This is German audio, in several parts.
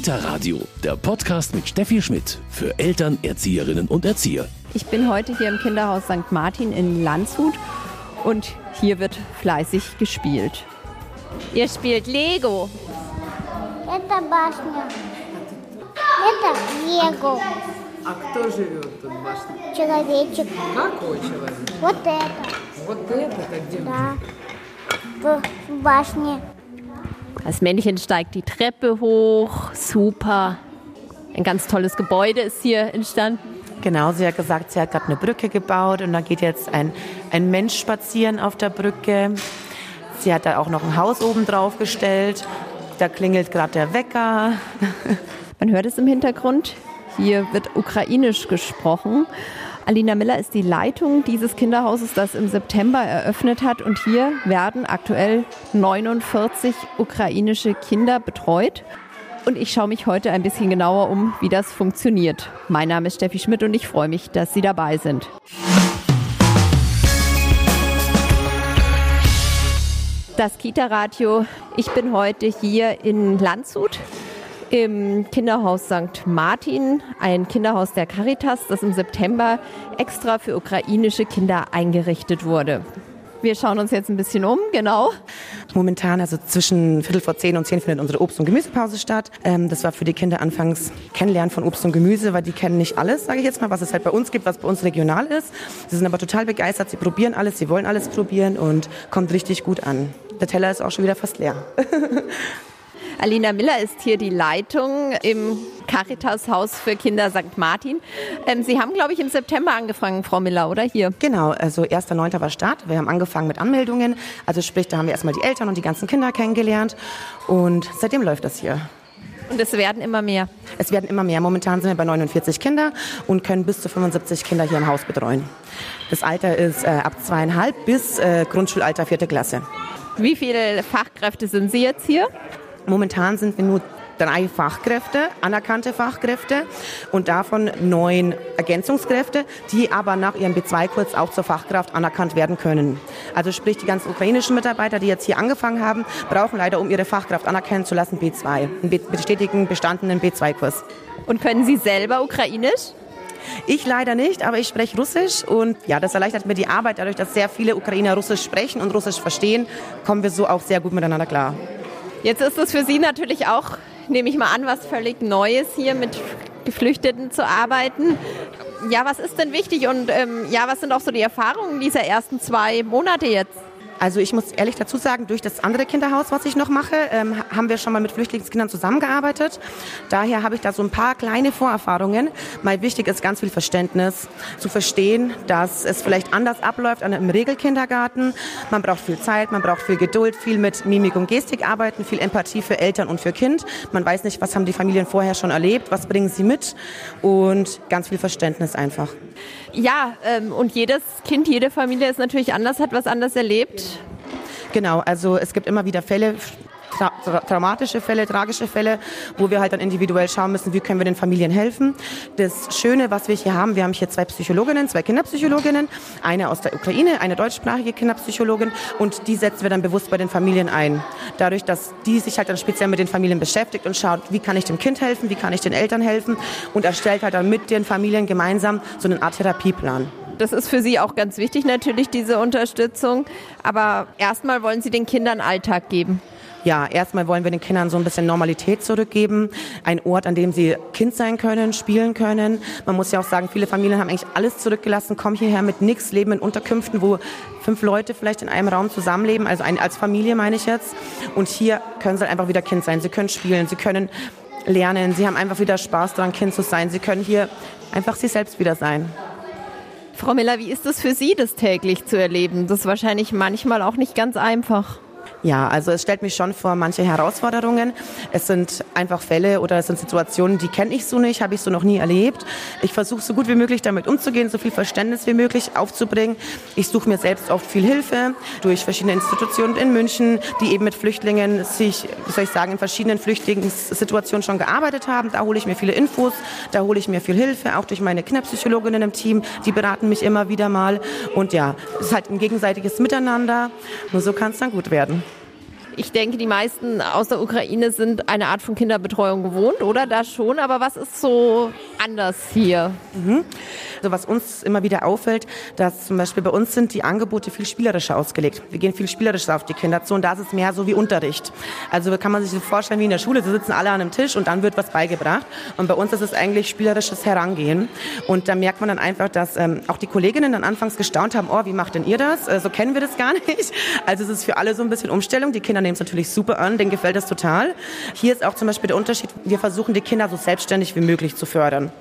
Kita Radio, der Podcast mit Steffi Schmidt für Eltern, Erzieherinnen und Erzieher. Ich bin heute hier im Kinderhaus St. Martin in Landshut und hier wird fleißig gespielt. Ihr spielt Lego. Это башня. Это Лего. А кто живет тут в башне? Человечек. Какой человек? Вот это. Вот это-то где? Да. В в башне. Das Männchen steigt die Treppe hoch. Super. Ein ganz tolles Gebäude ist hier entstanden. Genau, sie hat gesagt, sie hat gerade eine Brücke gebaut und da geht jetzt ein, ein Mensch spazieren auf der Brücke. Sie hat da auch noch ein Haus oben drauf gestellt. Da klingelt gerade der Wecker. Man hört es im Hintergrund. Hier wird ukrainisch gesprochen. Alina Miller ist die Leitung dieses Kinderhauses, das im September eröffnet hat. Und hier werden aktuell 49 ukrainische Kinder betreut. Und ich schaue mich heute ein bisschen genauer um, wie das funktioniert. Mein Name ist Steffi Schmidt und ich freue mich, dass Sie dabei sind. Das Kita-Radio. Ich bin heute hier in Landshut im Kinderhaus St. Martin, ein Kinderhaus der Caritas, das im September extra für ukrainische Kinder eingerichtet wurde. Wir schauen uns jetzt ein bisschen um, genau. Momentan, also zwischen Viertel vor zehn und zehn, findet unsere Obst- und Gemüsepause statt. Ähm, das war für die Kinder anfangs Kennenlernen von Obst und Gemüse, weil die kennen nicht alles, sage ich jetzt mal, was es halt bei uns gibt, was bei uns regional ist. Sie sind aber total begeistert, sie probieren alles, sie wollen alles probieren und kommt richtig gut an. Der Teller ist auch schon wieder fast leer. Alina Miller ist hier die Leitung im Caritas-Haus für Kinder St. Martin. Ähm, Sie haben, glaube ich, im September angefangen, Frau Miller, oder hier? Genau, also 1.9. war Start. Wir haben angefangen mit Anmeldungen. Also sprich, da haben wir erstmal die Eltern und die ganzen Kinder kennengelernt. Und seitdem läuft das hier. Und es werden immer mehr. Es werden immer mehr. Momentan sind wir bei 49 Kinder und können bis zu 75 Kinder hier im Haus betreuen. Das Alter ist äh, ab zweieinhalb bis äh, Grundschulalter vierte Klasse. Wie viele Fachkräfte sind Sie jetzt hier? Momentan sind wir nur drei Fachkräfte, anerkannte Fachkräfte und davon neun Ergänzungskräfte, die aber nach ihrem B2-Kurs auch zur Fachkraft anerkannt werden können. Also sprich, die ganzen ukrainischen Mitarbeiter, die jetzt hier angefangen haben, brauchen leider, um ihre Fachkraft anerkennen zu lassen, B2, einen be- bestätigten, bestandenen B2-Kurs. Und können Sie selber Ukrainisch? Ich leider nicht, aber ich spreche Russisch und ja, das erleichtert mir die Arbeit. Dadurch, dass sehr viele Ukrainer Russisch sprechen und Russisch verstehen, kommen wir so auch sehr gut miteinander klar. Jetzt ist es für Sie natürlich auch, nehme ich mal an, was völlig Neues hier mit Geflüchteten zu arbeiten. Ja, was ist denn wichtig und ähm, ja, was sind auch so die Erfahrungen dieser ersten zwei Monate jetzt? Also ich muss ehrlich dazu sagen, durch das andere Kinderhaus, was ich noch mache, ähm, haben wir schon mal mit Flüchtlingskindern zusammengearbeitet. Daher habe ich da so ein paar kleine Vorerfahrungen. Mal wichtig ist ganz viel Verständnis, zu verstehen, dass es vielleicht anders abläuft an einem Regelkindergarten. Man braucht viel Zeit, man braucht viel Geduld, viel mit Mimik und Gestik arbeiten, viel Empathie für Eltern und für Kind. Man weiß nicht, was haben die Familien vorher schon erlebt, was bringen sie mit und ganz viel Verständnis einfach. Ja, ähm, und jedes Kind, jede Familie ist natürlich anders, hat was anders erlebt. Genau, also es gibt immer wieder Fälle, tra tra traumatische Fälle, tragische Fälle, wo wir halt dann individuell schauen müssen, wie können wir den Familien helfen. Das Schöne, was wir hier haben, wir haben hier zwei Psychologinnen, zwei Kinderpsychologinnen, eine aus der Ukraine, eine deutschsprachige Kinderpsychologin und die setzen wir dann bewusst bei den Familien ein. Dadurch, dass die sich halt dann speziell mit den Familien beschäftigt und schaut, wie kann ich dem Kind helfen, wie kann ich den Eltern helfen und erstellt halt dann mit den Familien gemeinsam so eine Art Therapieplan. Das ist für Sie auch ganz wichtig natürlich, diese Unterstützung. Aber erstmal wollen Sie den Kindern Alltag geben. Ja, erstmal wollen wir den Kindern so ein bisschen Normalität zurückgeben. Ein Ort, an dem sie Kind sein können, spielen können. Man muss ja auch sagen, viele Familien haben eigentlich alles zurückgelassen, kommen hierher mit nichts, leben in Unterkünften, wo fünf Leute vielleicht in einem Raum zusammenleben, also ein, als Familie meine ich jetzt. Und hier können sie einfach wieder Kind sein. Sie können spielen, sie können lernen, sie haben einfach wieder Spaß daran, Kind zu sein. Sie können hier einfach sie selbst wieder sein. Frau Miller, wie ist es für Sie, das täglich zu erleben? Das ist wahrscheinlich manchmal auch nicht ganz einfach. Ja, also es stellt mich schon vor manche Herausforderungen. Es sind einfach Fälle oder es sind Situationen, die kenne ich so nicht, habe ich so noch nie erlebt. Ich versuche so gut wie möglich damit umzugehen, so viel Verständnis wie möglich aufzubringen. Ich suche mir selbst oft viel Hilfe durch verschiedene Institutionen in München, die eben mit Flüchtlingen sich, wie soll ich sagen, in verschiedenen Flüchtlingssituationen schon gearbeitet haben. Da hole ich mir viele Infos, da hole ich mir viel Hilfe, auch durch meine Kinderpsychologinnen im Team, die beraten mich immer wieder mal. Und ja, es ist halt ein gegenseitiges Miteinander. Nur so kann es dann gut werden. Ich denke, die meisten aus der Ukraine sind eine Art von Kinderbetreuung gewohnt, oder? Da schon, aber was ist so anders hier? Mhm. Also was uns immer wieder auffällt, dass zum Beispiel bei uns sind die Angebote viel spielerischer ausgelegt. Wir gehen viel spielerischer auf die Kinder zu und da ist es mehr so wie Unterricht. Also kann man sich so vorstellen wie in der Schule, sie sitzen alle an einem Tisch und dann wird was beigebracht. Und bei uns ist es eigentlich spielerisches Herangehen. Und da merkt man dann einfach, dass ähm, auch die Kolleginnen dann anfangs gestaunt haben, oh, wie macht denn ihr das? Äh, so kennen wir das gar nicht. Also es ist für alle so ein bisschen Umstellung. Die Kinder nehmen es natürlich super an, denen gefällt das total. Hier ist auch zum Beispiel der Unterschied, wir versuchen die Kinder so selbstständig wie möglich zu fördern.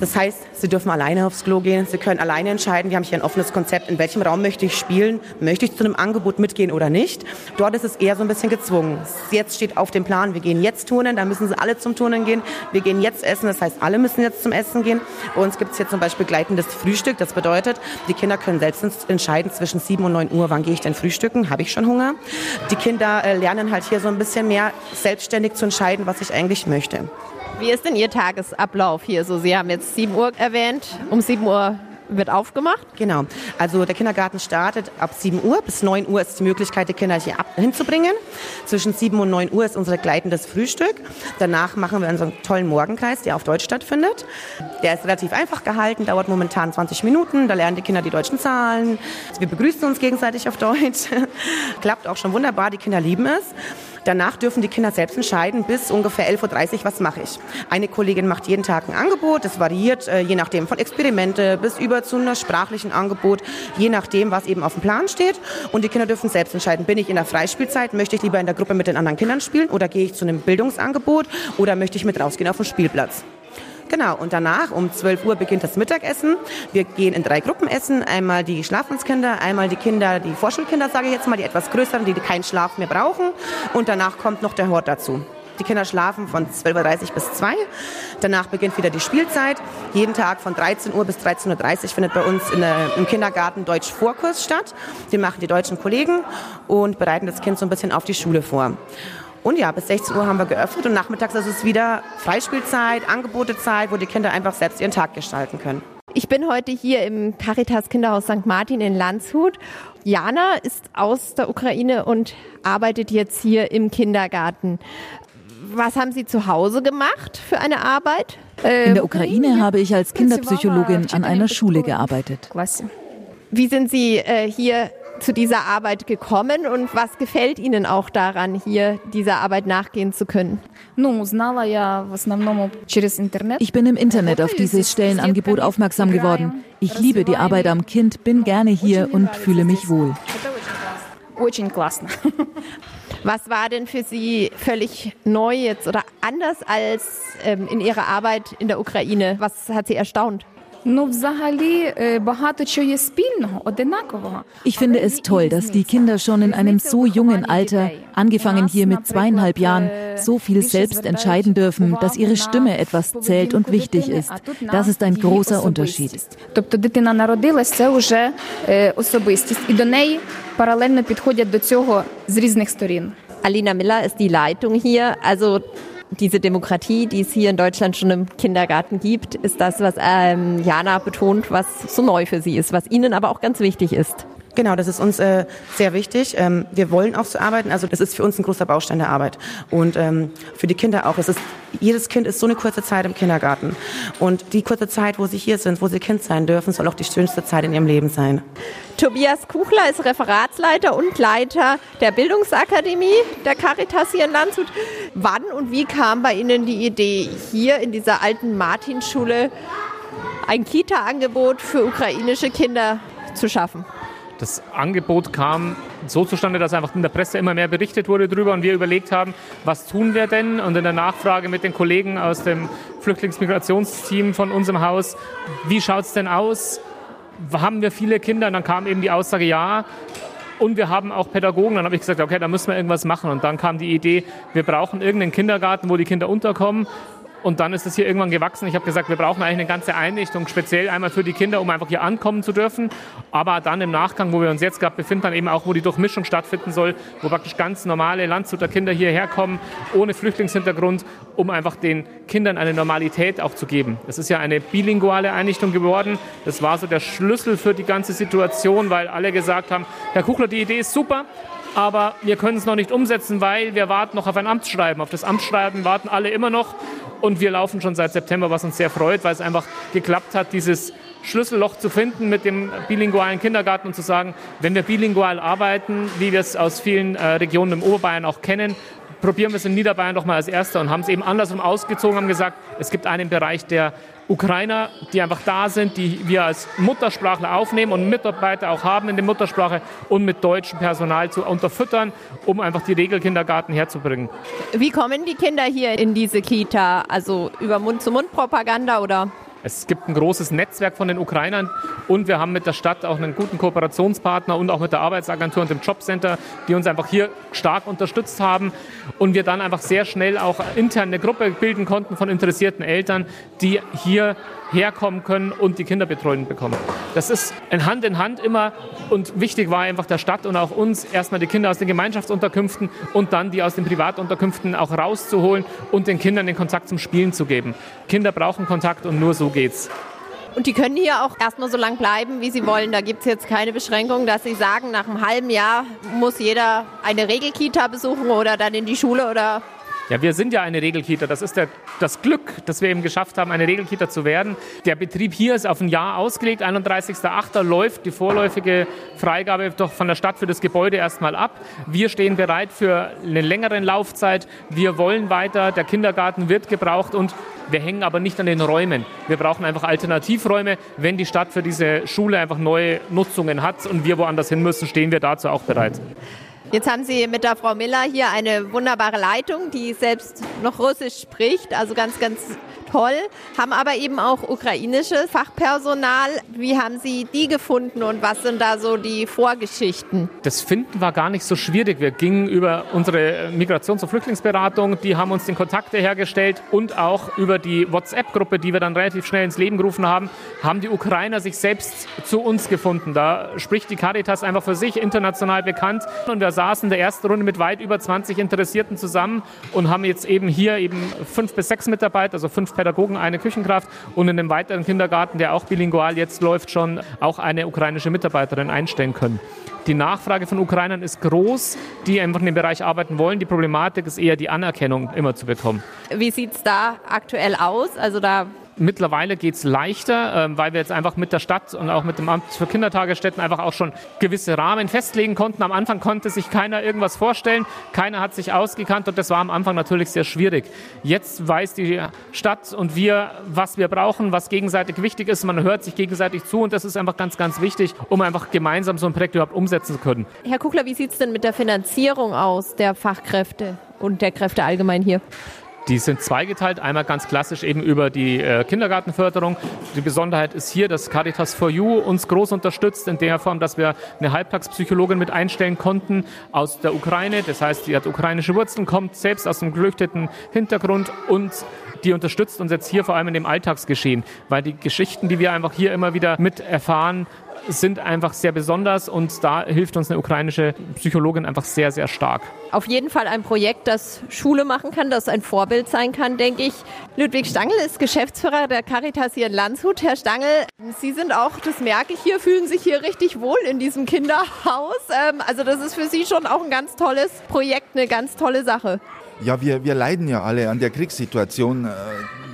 Das heißt, sie dürfen alleine aufs Klo gehen, sie können alleine entscheiden. Wir haben hier ein offenes Konzept, in welchem Raum möchte ich spielen, möchte ich zu einem Angebot mitgehen oder nicht. Dort ist es eher so ein bisschen gezwungen. Jetzt steht auf dem Plan, wir gehen jetzt turnen, da müssen sie alle zum Turnen gehen. Wir gehen jetzt essen, das heißt, alle müssen jetzt zum Essen gehen. Bei uns gibt es hier zum Beispiel gleitendes Frühstück. Das bedeutet, die Kinder können selbst entscheiden zwischen 7 und 9 Uhr, wann gehe ich denn frühstücken, habe ich schon Hunger. Die Kinder äh, lernen halt hier so ein bisschen mehr selbstständig zu entscheiden, was ich eigentlich möchte. Wie ist denn Ihr Tagesablauf hier? So, Sie haben jetzt 7 Uhr erwähnt. Um 7 Uhr wird aufgemacht? Genau. Also der Kindergarten startet ab 7 Uhr. Bis 9 Uhr ist die Möglichkeit, die Kinder hier ab, hinzubringen. Zwischen 7 und 9 Uhr ist unser gleitendes Frühstück. Danach machen wir unseren tollen Morgenkreis, der auf Deutsch stattfindet. Der ist relativ einfach gehalten, dauert momentan 20 Minuten. Da lernen die Kinder die deutschen Zahlen. Wir begrüßen uns gegenseitig auf Deutsch. Klappt auch schon wunderbar. Die Kinder lieben es. Danach dürfen die Kinder selbst entscheiden, bis ungefähr 11.30 Uhr, was mache ich. Eine Kollegin macht jeden Tag ein Angebot, das variiert äh, je nachdem von Experimente bis über zu einem sprachlichen Angebot, je nachdem, was eben auf dem Plan steht. Und die Kinder dürfen selbst entscheiden, bin ich in der Freispielzeit, möchte ich lieber in der Gruppe mit den anderen Kindern spielen oder gehe ich zu einem Bildungsangebot oder möchte ich mit rausgehen auf den Spielplatz. Genau, und danach um 12 Uhr beginnt das Mittagessen. Wir gehen in drei Gruppen essen. Einmal die Schlafenskinder, einmal die Kinder, die Vorschulkinder, sage ich jetzt mal, die etwas größeren, die keinen Schlaf mehr brauchen. Und danach kommt noch der Hort dazu. Die Kinder schlafen von 12.30 Uhr bis 2 Danach beginnt wieder die Spielzeit. Jeden Tag von 13 Uhr bis 13.30 Uhr findet bei uns der, im Kindergarten Deutsch-Vorkurs statt. Den machen die deutschen Kollegen und bereiten das Kind so ein bisschen auf die Schule vor. Und ja, bis 16 Uhr haben wir geöffnet und nachmittags ist es wieder Freispielzeit, Angebotezeit, wo die Kinder einfach selbst ihren Tag gestalten können. Ich bin heute hier im Caritas Kinderhaus St. Martin in Landshut. Jana ist aus der Ukraine und arbeitet jetzt hier im Kindergarten. Was haben Sie zu Hause gemacht für eine Arbeit? In der Ukraine habe ich als Kinderpsychologin an einer Schule gearbeitet. Wie sind Sie äh, hier zu dieser Arbeit gekommen und was gefällt Ihnen auch daran, hier dieser Arbeit nachgehen zu können? Ich bin im Internet auf dieses Stellenangebot aufmerksam geworden. Ich liebe die Arbeit am Kind, bin gerne hier und fühle mich wohl. Was war denn für Sie völlig neu jetzt oder anders als ähm, in Ihrer Arbeit in der Ukraine? Was hat Sie erstaunt? Ich finde es toll, dass die Kinder schon in einem so jungen Alter, angefangen hier mit zweieinhalb Jahren, so viel selbst entscheiden dürfen, dass ihre Stimme etwas zählt und wichtig ist. Das ist ein großer Unterschied. Тобто дитина народилась, це вже особистість, і до неї паралельно підходять до цього з різних сторін. Alina Miller ist die Leitung hier. Also diese Demokratie, die es hier in Deutschland schon im Kindergarten gibt, ist das, was ähm, Jana betont, was so neu für sie ist, was ihnen aber auch ganz wichtig ist. Genau, das ist uns äh, sehr wichtig. Ähm, wir wollen auch so arbeiten. Also das ist für uns ein großer Baustein der Arbeit. Und ähm, für die Kinder auch. Es ist, jedes Kind ist so eine kurze Zeit im Kindergarten. Und die kurze Zeit, wo sie hier sind, wo sie Kind sein dürfen, soll auch die schönste Zeit in ihrem Leben sein. Tobias Kuchler ist Referatsleiter und Leiter der Bildungsakademie der Caritas hier in Landshut. Wann und wie kam bei Ihnen die Idee, hier in dieser alten Martinschule ein Kita-Angebot für ukrainische Kinder zu schaffen? Das Angebot kam so zustande, dass einfach in der Presse immer mehr berichtet wurde darüber und wir überlegt haben, was tun wir denn? Und in der Nachfrage mit den Kollegen aus dem Flüchtlingsmigrationsteam von unserem Haus, wie schaut es denn aus? Haben wir viele Kinder? Und dann kam eben die Aussage, ja. Und wir haben auch Pädagogen. Dann habe ich gesagt, okay, da müssen wir irgendwas machen. Und dann kam die Idee, wir brauchen irgendeinen Kindergarten, wo die Kinder unterkommen. Und dann ist es hier irgendwann gewachsen. Ich habe gesagt, wir brauchen eigentlich eine ganze Einrichtung, speziell einmal für die Kinder, um einfach hier ankommen zu dürfen. Aber dann im Nachgang, wo wir uns jetzt gerade befinden, dann eben auch, wo die Durchmischung stattfinden soll, wo praktisch ganz normale Landshuter Kinder hierher kommen, ohne Flüchtlingshintergrund, um einfach den Kindern eine Normalität auch zu geben. Das ist ja eine bilinguale Einrichtung geworden. Das war so der Schlüssel für die ganze Situation, weil alle gesagt haben, Herr Kuchler, die Idee ist super, aber wir können es noch nicht umsetzen, weil wir warten noch auf ein Amtsschreiben. Auf das Amtsschreiben warten alle immer noch und wir laufen schon seit September, was uns sehr freut, weil es einfach geklappt hat, dieses Schlüsselloch zu finden mit dem bilingualen Kindergarten und zu sagen, wenn wir bilingual arbeiten, wie wir es aus vielen äh, Regionen im Oberbayern auch kennen, probieren wir es in Niederbayern doch mal als Erster und haben es eben andersrum ausgezogen, haben gesagt, es gibt einen Bereich der Ukrainer, die einfach da sind, die wir als Muttersprachler aufnehmen und Mitarbeiter auch haben in der Muttersprache und mit deutschem Personal zu unterfüttern, um einfach die Regelkindergarten herzubringen. Wie kommen die Kinder hier in diese Kita? Also über Mund-zu-Mund-Propaganda oder? Es gibt ein großes Netzwerk von den Ukrainern und wir haben mit der Stadt auch einen guten Kooperationspartner und auch mit der Arbeitsagentur und dem Jobcenter, die uns einfach hier stark unterstützt haben und wir dann einfach sehr schnell auch intern eine Gruppe bilden konnten von interessierten Eltern, die hier herkommen können und die Kinderbetreuung bekommen. Das ist ein Hand in Hand immer und wichtig war einfach der Stadt und auch uns erstmal die Kinder aus den Gemeinschaftsunterkünften und dann die aus den Privatunterkünften auch rauszuholen und den Kindern den Kontakt zum Spielen zu geben. Kinder brauchen Kontakt und nur so geht's. Und die können hier auch erstmal so lang bleiben, wie sie wollen. Da gibt es jetzt keine Beschränkung, dass sie sagen, nach einem halben Jahr muss jeder eine Regelkita besuchen oder dann in die Schule oder ja, wir sind ja eine Regelkita. Das ist der, das Glück, dass wir eben geschafft haben, eine Regelkita zu werden. Der Betrieb hier ist auf ein Jahr ausgelegt. 31.08. läuft die vorläufige Freigabe doch von der Stadt für das Gebäude erstmal ab. Wir stehen bereit für eine längere Laufzeit. Wir wollen weiter. Der Kindergarten wird gebraucht und wir hängen aber nicht an den Räumen. Wir brauchen einfach Alternativräume. Wenn die Stadt für diese Schule einfach neue Nutzungen hat und wir woanders hin müssen, stehen wir dazu auch bereit. Jetzt haben Sie mit der Frau Miller hier eine wunderbare Leitung, die selbst noch Russisch spricht, also ganz, ganz toll, haben aber eben auch ukrainisches Fachpersonal. Wie haben Sie die gefunden und was sind da so die Vorgeschichten? Das Finden war gar nicht so schwierig. Wir gingen über unsere Migrations- und Flüchtlingsberatung, die haben uns den Kontakt hergestellt und auch über die WhatsApp-Gruppe, die wir dann relativ schnell ins Leben gerufen haben, haben die Ukrainer sich selbst zu uns gefunden. Da spricht die Caritas einfach für sich, international bekannt. Und wir saßen in der ersten Runde mit weit über 20 Interessierten zusammen und haben jetzt eben hier eben fünf bis sechs Mitarbeiter, also fünf Pädagogen, eine Küchenkraft und in einem weiteren Kindergarten, der auch bilingual jetzt läuft, schon auch eine ukrainische Mitarbeiterin einstellen können. Die Nachfrage von Ukrainern ist groß, die einfach in dem Bereich arbeiten wollen. Die Problematik ist eher die Anerkennung immer zu bekommen. Wie sieht es da aktuell aus? Also da Mittlerweile geht es leichter, ähm, weil wir jetzt einfach mit der Stadt und auch mit dem Amt für Kindertagesstätten einfach auch schon gewisse Rahmen festlegen konnten. Am Anfang konnte sich keiner irgendwas vorstellen, keiner hat sich ausgekannt und das war am Anfang natürlich sehr schwierig. Jetzt weiß die Stadt und wir, was wir brauchen, was gegenseitig wichtig ist. Man hört sich gegenseitig zu und das ist einfach ganz, ganz wichtig, um einfach gemeinsam so ein Projekt überhaupt umsetzen zu können. Herr Kugler, wie sieht es denn mit der Finanzierung aus der Fachkräfte und der Kräfte allgemein hier? Die sind zweigeteilt. Einmal ganz klassisch eben über die äh, Kindergartenförderung. Die Besonderheit ist hier, dass Caritas for You uns groß unterstützt in der Form, dass wir eine Halbtagspsychologin mit einstellen konnten aus der Ukraine. Das heißt, die hat ukrainische Wurzeln, kommt selbst aus einem geflüchteten Hintergrund und die unterstützt uns jetzt hier vor allem in dem Alltagsgeschehen, weil die Geschichten, die wir einfach hier immer wieder mit erfahren, sind einfach sehr besonders und da hilft uns eine ukrainische Psychologin einfach sehr, sehr stark. Auf jeden Fall ein Projekt, das Schule machen kann, das ein Vorbild sein kann, denke ich. Ludwig Stangl ist Geschäftsführer der Caritas hier in Landshut. Herr Stangl, Sie sind auch, das merke ich hier, fühlen sich hier richtig wohl in diesem Kinderhaus. Ähm, also das ist für Sie schon auch ein ganz tolles Projekt, eine ganz tolle Sache. Ja, wir, wir leiden ja alle an der Kriegssituation. Äh,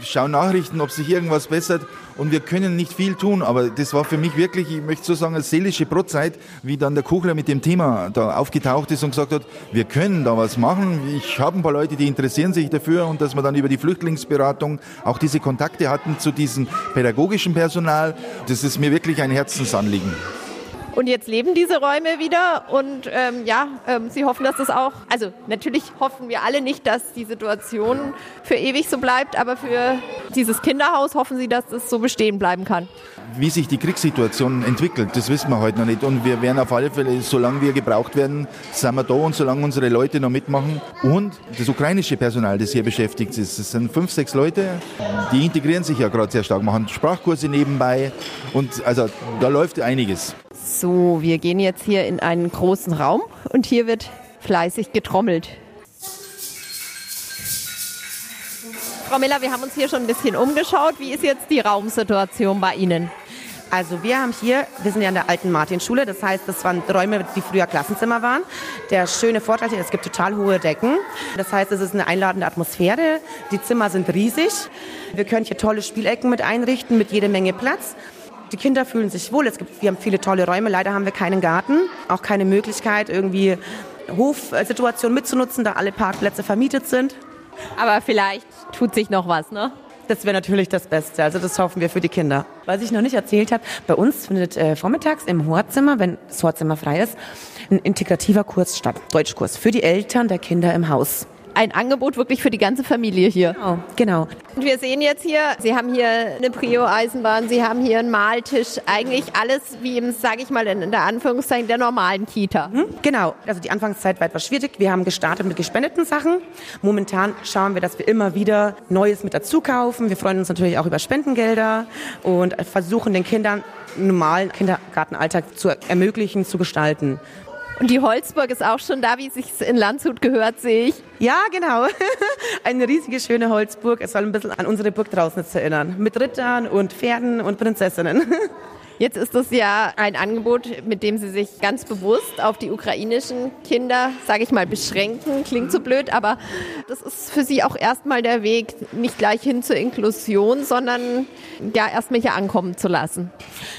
schauen Nachrichten, ob sich irgendwas bessert und wir können nicht viel tun, aber das war für mich wirklich, ich möchte so sagen, eine seelische Brotzeit, wie dann der Kugler mit dem Thema da aufgetaucht ist und gesagt hat, wir können da was machen. Ich habe ein paar Leute, die interessieren sich dafür und dass wir dann über die Flüchtlingsberatung auch diese Kontakte hatten zu diesem pädagogischen Personal, das ist mir wirklich ein Herzensanliegen. Und jetzt leben diese Räume wieder und ähm, ja, ähm, Sie hoffen, dass das auch, also natürlich hoffen wir alle nicht, dass die Situation für ewig so bleibt, aber für dieses Kinderhaus hoffen Sie, dass es so bestehen bleiben kann. Wie sich die Kriegssituation entwickelt, das wissen wir heute noch nicht. Und wir werden auf alle Fälle, solange wir gebraucht werden, sind wir da und solange unsere Leute noch mitmachen. Und das ukrainische Personal, das hier beschäftigt ist, das sind fünf, sechs Leute, die integrieren sich ja gerade sehr stark, machen Sprachkurse nebenbei. Und also da läuft einiges. So, wir gehen jetzt hier in einen großen Raum und hier wird fleißig getrommelt. Frau Miller, wir haben uns hier schon ein bisschen umgeschaut. Wie ist jetzt die Raumsituation bei Ihnen? Also wir haben hier, wir sind ja in der alten Martinschule, das heißt, das waren Räume, die früher Klassenzimmer waren. Der schöne Vorteil hier, es gibt total hohe Decken. Das heißt, es ist eine einladende Atmosphäre. Die Zimmer sind riesig. Wir können hier tolle Spielecken mit einrichten, mit jede Menge Platz. Die Kinder fühlen sich wohl. Es gibt, wir haben viele tolle Räume. Leider haben wir keinen Garten, auch keine Möglichkeit, irgendwie Hofsituationen mitzunutzen, da alle Parkplätze vermietet sind. Aber vielleicht tut sich noch was, ne? Das wäre natürlich das Beste. Also das hoffen wir für die Kinder. Was ich noch nicht erzählt habe, bei uns findet äh, vormittags im Horzimmer, wenn das Horzimmer frei ist, ein integrativer Kurs statt. Deutschkurs für die Eltern der Kinder im Haus ein Angebot wirklich für die ganze Familie hier. Genau, genau. Und wir sehen jetzt hier, Sie haben hier eine Prio-Eisenbahn, Sie haben hier einen Maltisch, eigentlich alles wie im, sage ich mal, in der Anführungszeichen der normalen Kita. Mhm, genau, also die Anfangszeit war etwas schwierig. Wir haben gestartet mit gespendeten Sachen. Momentan schauen wir, dass wir immer wieder Neues mit dazu kaufen. Wir freuen uns natürlich auch über Spendengelder und versuchen den Kindern normalen Kindergartenalltag zu ermöglichen, zu gestalten. Und die Holzburg ist auch schon da, wie es sich in Landshut gehört, sehe ich. Ja, genau. Eine riesige, schöne Holzburg. Es soll ein bisschen an unsere Burg draußen erinnern. Mit Rittern und Pferden und Prinzessinnen. Jetzt ist das ja ein Angebot, mit dem Sie sich ganz bewusst auf die ukrainischen Kinder, sage ich mal, beschränken. Klingt so blöd, aber das ist für Sie auch erstmal der Weg, nicht gleich hin zur Inklusion, sondern ja erstmal hier ankommen zu lassen.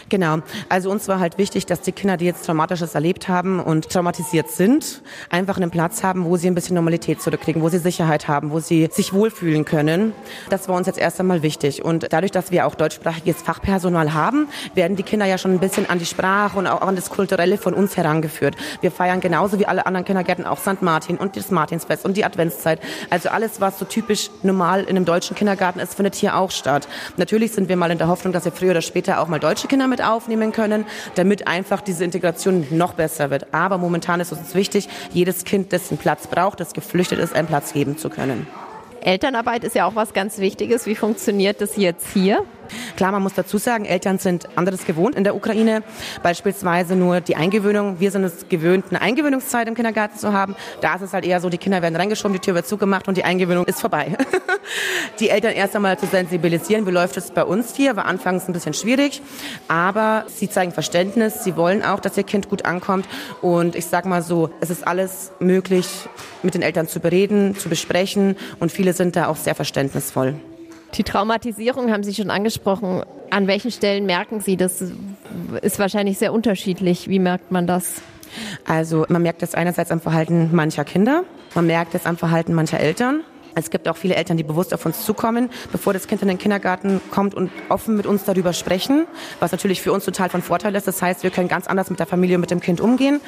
Genau. Also uns war halt wichtig, dass die Kinder, die jetzt Traumatisches erlebt haben und traumatisiert sind, einfach einen Platz haben, wo sie ein bisschen Normalität zurückkriegen, wo sie Sicherheit haben, wo sie sich wohlfühlen können. Das war uns jetzt erst einmal wichtig. Und dadurch, dass wir auch deutschsprachiges Fachpersonal haben, werden die Kinder ja schon ein bisschen an die Sprache und auch an das Kulturelle von uns herangeführt. Wir feiern genauso wie alle anderen Kindergärten auch St. Martin und das Martinsfest und die Adventszeit. Also alles, was so typisch normal in einem deutschen Kindergarten ist, findet hier auch statt. Natürlich sind wir mal in der Hoffnung, dass wir früher oder später auch mal deutsche Kinder mit aufnehmen können, damit einfach diese Integration noch besser wird. Aber momentan ist es uns wichtig, jedes Kind, das einen Platz braucht, das geflüchtet ist, einen Platz geben zu können. Elternarbeit ist ja auch was ganz Wichtiges. Wie funktioniert das jetzt hier? Klar, man muss dazu sagen, Eltern sind anderes gewohnt in der Ukraine. Beispielsweise nur die Eingewöhnung. Wir sind es gewöhnt, eine Eingewöhnungszeit im Kindergarten zu haben. Da ist es halt eher so, die Kinder werden reingeschoben, die Tür wird zugemacht und die Eingewöhnung ist vorbei. die Eltern erst einmal zu sensibilisieren, wie läuft es bei uns hier, war anfangs ein bisschen schwierig. Aber sie zeigen Verständnis, sie wollen auch, dass ihr Kind gut ankommt. Und ich sag mal so, es ist alles möglich, mit den Eltern zu bereden, zu besprechen. Und viele sind da auch sehr verständnisvoll. Die Traumatisierung haben Sie schon angesprochen. An welchen Stellen merken Sie das? Ist wahrscheinlich sehr unterschiedlich. Wie merkt man das? Also man merkt es einerseits am Verhalten mancher Kinder, man merkt es am Verhalten mancher Eltern. Es gibt auch viele Eltern, die bewusst auf uns zukommen, bevor das Kind in den Kindergarten kommt und offen mit uns darüber sprechen, was natürlich für uns total von Vorteil ist. Das heißt, wir können ganz anders mit der Familie und mit dem Kind umgehen.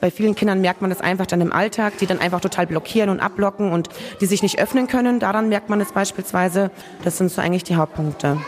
Bei vielen Kindern merkt man das einfach dann im Alltag, die dann einfach total blockieren und abblocken und die sich nicht öffnen können. Daran merkt man es beispielsweise. Das sind so eigentlich die Hauptpunkte.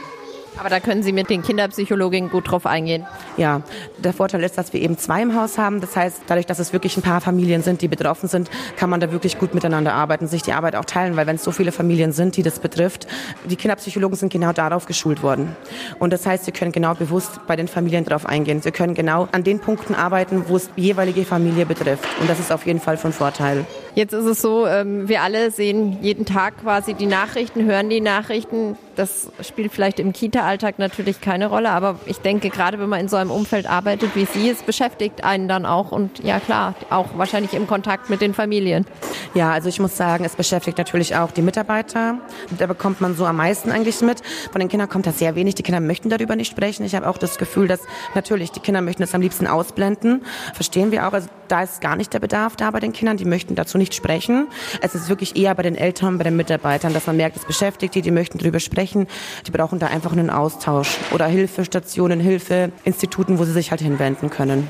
Aber da können Sie mit den Kinderpsychologinnen gut drauf eingehen. Ja, der Vorteil ist, dass wir eben zwei im Haus haben. Das heißt, dadurch, dass es wirklich ein paar Familien sind, die betroffen sind, kann man da wirklich gut miteinander arbeiten, sich die Arbeit auch teilen, weil wenn es so viele Familien sind, die das betrifft, die Kinderpsychologen sind genau darauf geschult worden. Und das heißt, sie können genau bewusst bei den Familien drauf eingehen. Sie können genau an den Punkten arbeiten, wo es die jeweilige Familie betrifft. Und das ist auf jeden Fall von Vorteil. Jetzt ist es so, ähm, wir alle sehen jeden Tag quasi die Nachrichten, hören die Nachrichten. Das spielt vielleicht im Kita-Alltag natürlich keine Rolle, aber ich denke, gerade wenn man in so einem Umfeld arbeitet wie Sie, es beschäftigt einen dann auch und ja klar, auch wahrscheinlich im Kontakt mit den Familien. Ja, also ich muss sagen, es beschäftigt natürlich auch die Mitarbeiter. Da bekommt man so am meisten eigentlich mit. Von den Kindern kommt das sehr wenig. Die Kinder möchten darüber nicht sprechen. Ich habe auch das Gefühl, dass natürlich die Kinder möchten das am liebsten ausblenden. Verstehen wir auch. Also da ist gar nicht der Bedarf da bei den Kindern. Die möchten dazu nicht sprechen. Es ist wirklich eher bei den Eltern, bei den Mitarbeitern, dass man merkt, es beschäftigt die, die möchten darüber sprechen. Die brauchen da einfach einen Austausch oder Hilfestationen, Hilfeinstituten, wo sie sich halt hinwenden können.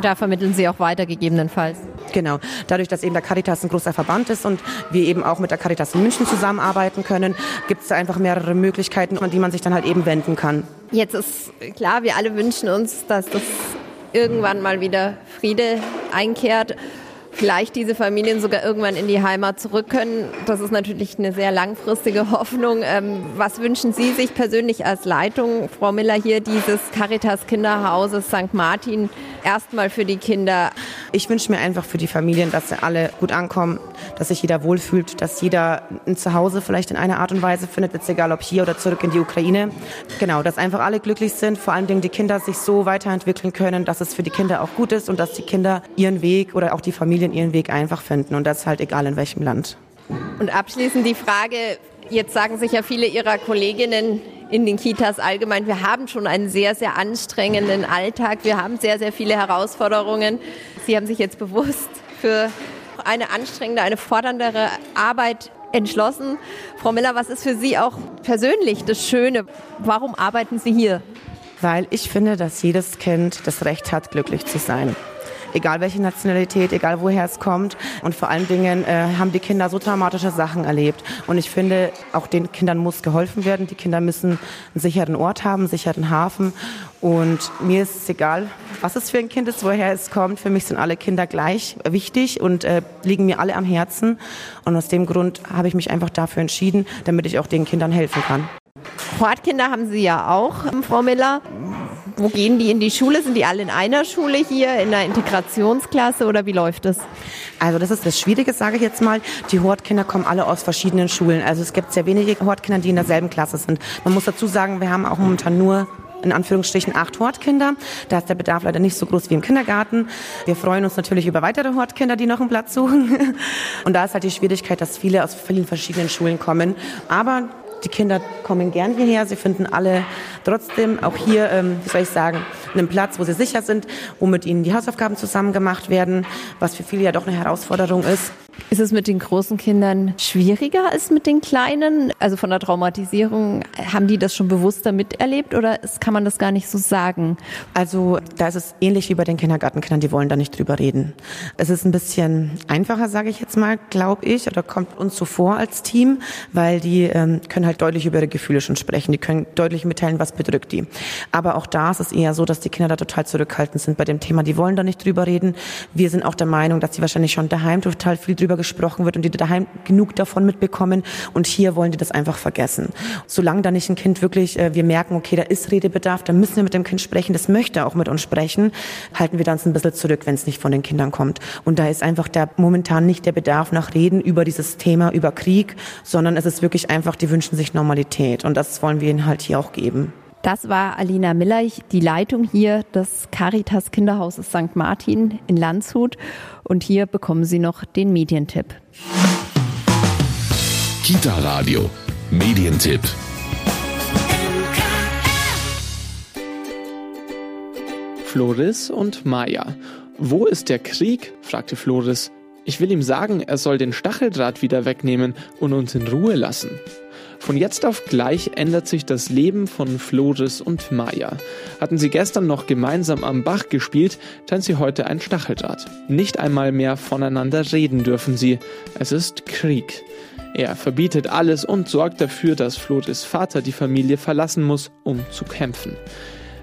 Da vermitteln Sie auch weiter gegebenenfalls. Genau. Dadurch, dass eben der Caritas ein großer Verband ist und wir eben auch mit der Caritas in München zusammenarbeiten können, gibt es da einfach mehrere Möglichkeiten, an die man sich dann halt eben wenden kann. Jetzt ist klar, wir alle wünschen uns, dass das irgendwann mal wieder Friede einkehrt. Vielleicht diese Familien sogar irgendwann in die Heimat zurück können. Das ist natürlich eine sehr langfristige Hoffnung. Ähm, was wünschen Sie sich persönlich als Leitung, Frau Miller, hier dieses Caritas Kinderhauses St. Martin erstmal für die Kinder? Ich wünsche mir einfach für die Familien, dass sie alle gut ankommen, dass sich jeder wohlfühlt, dass jeder ein Zuhause vielleicht in einer Art und Weise findet, jetzt egal ob hier oder zurück in die Ukraine. Genau, dass einfach alle glücklich sind, vor Dingen die Kinder sich so weiterentwickeln können, dass es für die Kinder auch gut ist und dass die Kinder ihren Weg oder auch die Familien ihren Weg einfach finden und das halt egal in welchem Land. Und abschließend die Frage, jetzt sagen sich ja viele Ihrer Kolleginnen in den Kitas allgemein, wir haben schon einen sehr, sehr anstrengenden Alltag, wir haben sehr, sehr viele Herausforderungen. Sie haben sich jetzt bewusst für eine anstrengende, eine forderndere Arbeit entschlossen. Frau Miller, was ist für Sie auch persönlich das Schöne? Warum arbeiten Sie hier? Weil ich finde, dass jedes Kind das Recht hat, glücklich zu sein egal welche Nationalität, egal woher es kommt. Und vor allen Dingen äh, haben die Kinder so traumatische Sachen erlebt. Und ich finde, auch den Kindern muss geholfen werden. Die Kinder müssen einen sicheren Ort haben, einen sicheren Hafen. Und mir ist es egal, was es für ein Kind ist, woher es kommt. Für mich sind alle Kinder gleich wichtig und äh, liegen mir alle am Herzen. Und aus dem Grund habe ich mich einfach dafür entschieden, damit ich auch den Kindern helfen kann. Hortkinder haben Sie ja auch, Frau Miller. Wo gehen die in die Schule? Sind die alle in einer Schule hier, in einer Integrationsklasse oder wie läuft das? Also das ist das Schwierige, sage ich jetzt mal. Die Hortkinder kommen alle aus verschiedenen Schulen. Also es gibt sehr wenige Hortkinder, die in derselben Klasse sind. Man muss dazu sagen, wir haben auch momentan nur in Anführungsstrichen acht Hortkinder. Da ist der Bedarf leider nicht so groß wie im Kindergarten. Wir freuen uns natürlich über weitere Hortkinder, die noch einen Platz suchen. Und da ist halt die Schwierigkeit, dass viele aus vielen verschiedenen Schulen kommen. Aber die Kinder kommen gern hierher. Sie finden alle trotzdem auch hier, ähm, wie soll ich sagen, einen Platz, wo sie sicher sind, wo mit ihnen die Hausaufgaben zusammen gemacht werden, was für viele ja doch eine Herausforderung ist. Ist es mit den großen Kindern schwieriger als mit den kleinen? Also von der Traumatisierung, haben die das schon bewusster miterlebt oder kann man das gar nicht so sagen? Also da ist es ähnlich wie bei den Kindergartenkindern, die wollen da nicht drüber reden. Es ist ein bisschen einfacher, sage ich jetzt mal, glaube ich, oder kommt uns so vor als Team, weil die ähm, können halt deutlich über ihre Gefühle schon sprechen. Die können deutlich mitteilen, was bedrückt die. Aber auch da ist es eher so, dass die Kinder da total zurückhaltend sind bei dem Thema. Die wollen da nicht drüber reden. Wir sind auch der Meinung, dass sie wahrscheinlich schon daheim total viel drüber gesprochen wird und die daheim genug davon mitbekommen und hier wollen die das einfach vergessen. Solange da nicht ein Kind wirklich, äh, wir merken, okay, da ist Redebedarf, da müssen wir mit dem Kind sprechen, das möchte auch mit uns sprechen, halten wir dann ein bisschen zurück, wenn es nicht von den Kindern kommt. Und da ist einfach der momentan nicht der Bedarf nach Reden über dieses Thema, über Krieg, sondern es ist wirklich einfach, die wünschen sich Normalität und das wollen wir ihnen halt hier auch geben. Das war Alina Miller, die Leitung hier des Caritas Kinderhauses St. Martin in Landshut. Und hier bekommen Sie noch den Medientipp. Kita Radio, Medientipp. Floris und Maya. Wo ist der Krieg? fragte Floris. Ich will ihm sagen, er soll den Stacheldraht wieder wegnehmen und uns in Ruhe lassen. Von jetzt auf gleich ändert sich das Leben von Floris und Maya. Hatten sie gestern noch gemeinsam am Bach gespielt, teilen sie heute ein Stacheldraht. Nicht einmal mehr voneinander reden dürfen sie. Es ist Krieg. Er verbietet alles und sorgt dafür, dass Floris Vater die Familie verlassen muss, um zu kämpfen.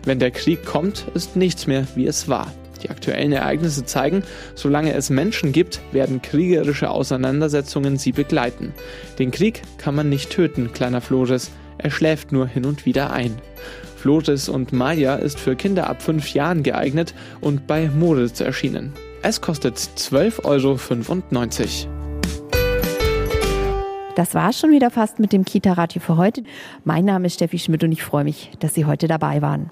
Wenn der Krieg kommt, ist nichts mehr, wie es war. Die aktuellen Ereignisse zeigen, solange es Menschen gibt, werden kriegerische Auseinandersetzungen sie begleiten. Den Krieg kann man nicht töten, kleiner Flores, er schläft nur hin und wieder ein. Flores und Maya ist für Kinder ab 5 Jahren geeignet und bei Moritz erschienen. Es kostet 12,95 Euro. Das war schon wieder fast mit dem Kita-Radio für heute. Mein Name ist Steffi Schmidt und ich freue mich, dass Sie heute dabei waren.